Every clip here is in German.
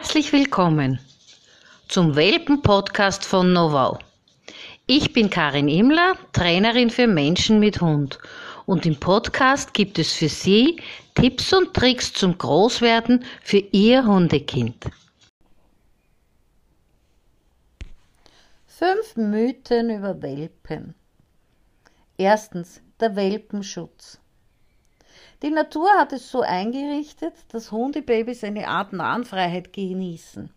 Herzlich willkommen zum Welpen-Podcast von Novau. Ich bin Karin Imler, Trainerin für Menschen mit Hund. Und im Podcast gibt es für Sie Tipps und Tricks zum Großwerden für Ihr Hundekind. Fünf Mythen über Welpen. Erstens, der Welpenschutz. Die Natur hat es so eingerichtet, dass Hundebabys eine Art Nahenfreiheit genießen.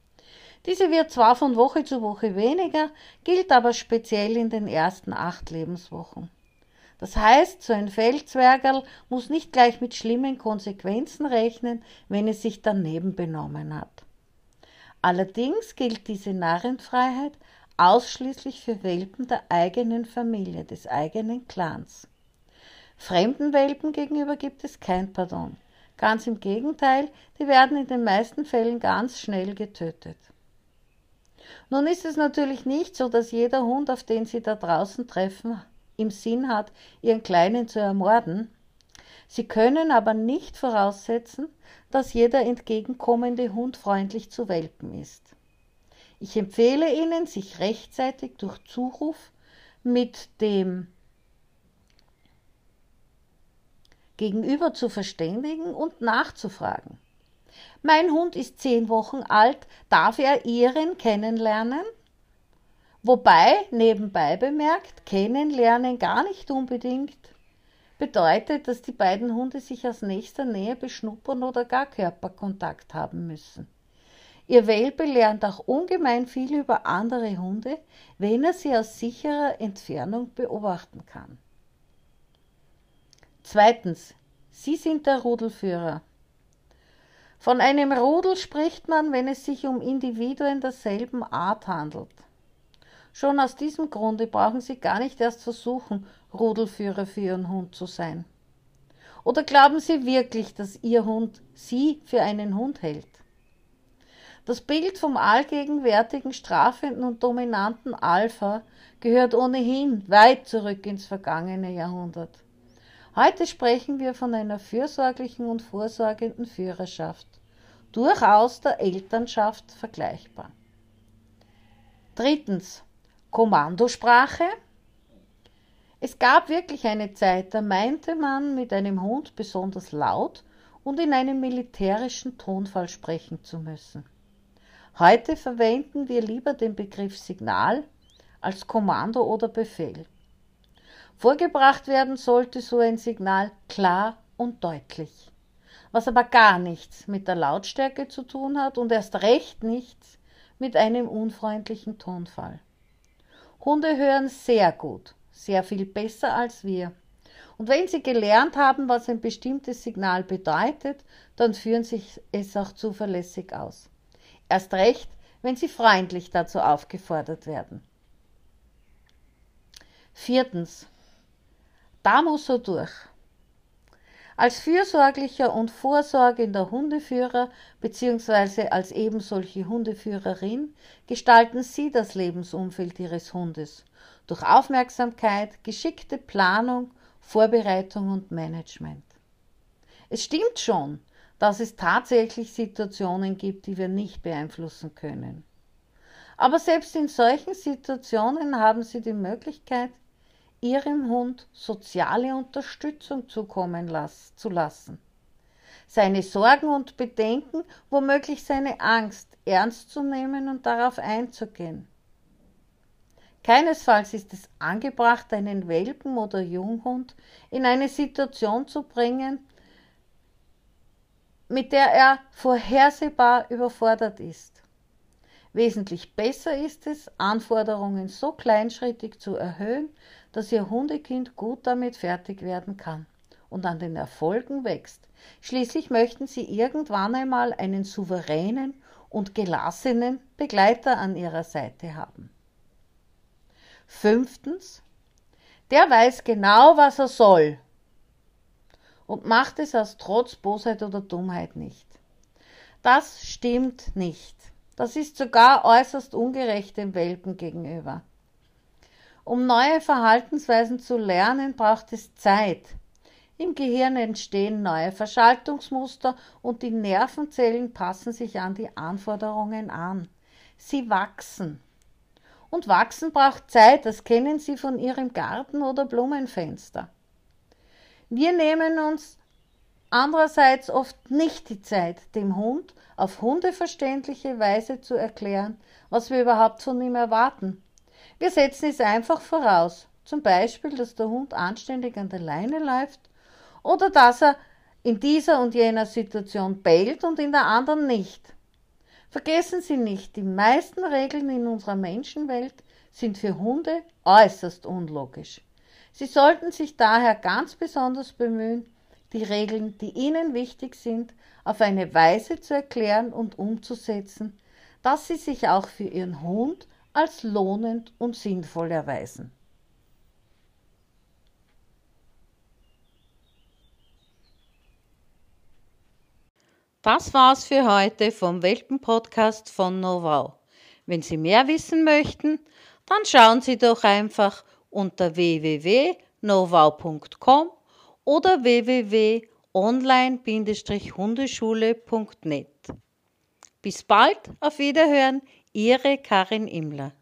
Diese wird zwar von Woche zu Woche weniger, gilt aber speziell in den ersten acht Lebenswochen. Das heißt, so ein Feldzwergerl muss nicht gleich mit schlimmen Konsequenzen rechnen, wenn es sich daneben benommen hat. Allerdings gilt diese Narrenfreiheit ausschließlich für Welpen der eigenen Familie, des eigenen Clans. Fremden Welpen gegenüber gibt es kein Pardon. Ganz im Gegenteil, die werden in den meisten Fällen ganz schnell getötet. Nun ist es natürlich nicht so, dass jeder Hund, auf den Sie da draußen treffen, im Sinn hat, Ihren Kleinen zu ermorden. Sie können aber nicht voraussetzen, dass jeder entgegenkommende Hund freundlich zu Welpen ist. Ich empfehle Ihnen, sich rechtzeitig durch Zuruf mit dem Gegenüber zu verständigen und nachzufragen. Mein Hund ist zehn Wochen alt, darf er Ihren kennenlernen? Wobei, nebenbei bemerkt, kennenlernen gar nicht unbedingt bedeutet, dass die beiden Hunde sich aus nächster Nähe beschnuppern oder gar Körperkontakt haben müssen. Ihr Welpe lernt auch ungemein viel über andere Hunde, wenn er sie aus sicherer Entfernung beobachten kann. Zweitens, Sie sind der Rudelführer. Von einem Rudel spricht man, wenn es sich um Individuen derselben Art handelt. Schon aus diesem Grunde brauchen Sie gar nicht erst versuchen, Rudelführer für Ihren Hund zu sein. Oder glauben Sie wirklich, dass Ihr Hund Sie für einen Hund hält? Das Bild vom allgegenwärtigen, strafenden und dominanten Alpha gehört ohnehin weit zurück ins vergangene Jahrhundert. Heute sprechen wir von einer fürsorglichen und vorsorgenden Führerschaft, durchaus der Elternschaft vergleichbar. Drittens Kommandosprache. Es gab wirklich eine Zeit, da meinte man mit einem Hund besonders laut und in einem militärischen Tonfall sprechen zu müssen. Heute verwenden wir lieber den Begriff Signal als Kommando oder Befehl. Vorgebracht werden sollte so ein Signal klar und deutlich, was aber gar nichts mit der Lautstärke zu tun hat und erst recht nichts mit einem unfreundlichen Tonfall. Hunde hören sehr gut, sehr viel besser als wir. Und wenn sie gelernt haben, was ein bestimmtes Signal bedeutet, dann führen sie es auch zuverlässig aus. Erst recht, wenn sie freundlich dazu aufgefordert werden. Viertens. Da muss er durch. Als fürsorglicher und vorsorgender Hundeführer bzw. als ebensolche Hundeführerin gestalten Sie das Lebensumfeld Ihres Hundes durch Aufmerksamkeit, geschickte Planung, Vorbereitung und Management. Es stimmt schon, dass es tatsächlich Situationen gibt, die wir nicht beeinflussen können. Aber selbst in solchen Situationen haben Sie die Möglichkeit, Ihrem Hund soziale Unterstützung zukommen las zu lassen. Seine Sorgen und Bedenken, womöglich seine Angst ernst zu nehmen und darauf einzugehen. Keinesfalls ist es angebracht, einen Welpen oder Junghund in eine Situation zu bringen, mit der er vorhersehbar überfordert ist. Wesentlich besser ist es, Anforderungen so kleinschrittig zu erhöhen, dass Ihr Hundekind gut damit fertig werden kann und an den Erfolgen wächst. Schließlich möchten Sie irgendwann einmal einen souveränen und gelassenen Begleiter an Ihrer Seite haben. Fünftens, der weiß genau, was er soll und macht es aus Trotz, Bosheit oder Dummheit nicht. Das stimmt nicht. Das ist sogar äußerst ungerecht dem Welpen gegenüber. Um neue Verhaltensweisen zu lernen, braucht es Zeit. Im Gehirn entstehen neue Verschaltungsmuster und die Nervenzellen passen sich an die Anforderungen an. Sie wachsen. Und wachsen braucht Zeit, das kennen Sie von Ihrem Garten oder Blumenfenster. Wir nehmen uns andererseits oft nicht die Zeit, dem Hund auf hundeverständliche Weise zu erklären, was wir überhaupt von ihm erwarten. Wir setzen es einfach voraus, zum Beispiel, dass der Hund anständig an der Leine läuft oder dass er in dieser und jener Situation bellt und in der anderen nicht. Vergessen Sie nicht, die meisten Regeln in unserer Menschenwelt sind für Hunde äußerst unlogisch. Sie sollten sich daher ganz besonders bemühen, die Regeln, die Ihnen wichtig sind, auf eine Weise zu erklären und umzusetzen, dass sie sich auch für Ihren Hund als lohnend und sinnvoll erweisen. Das war's für heute vom Welpen-Podcast von Novau. Wenn Sie mehr wissen möchten, dann schauen Sie doch einfach unter www.novau.com oder www.online-hundeschule.net. Bis bald, auf Wiederhören, Ihre Karin Immler.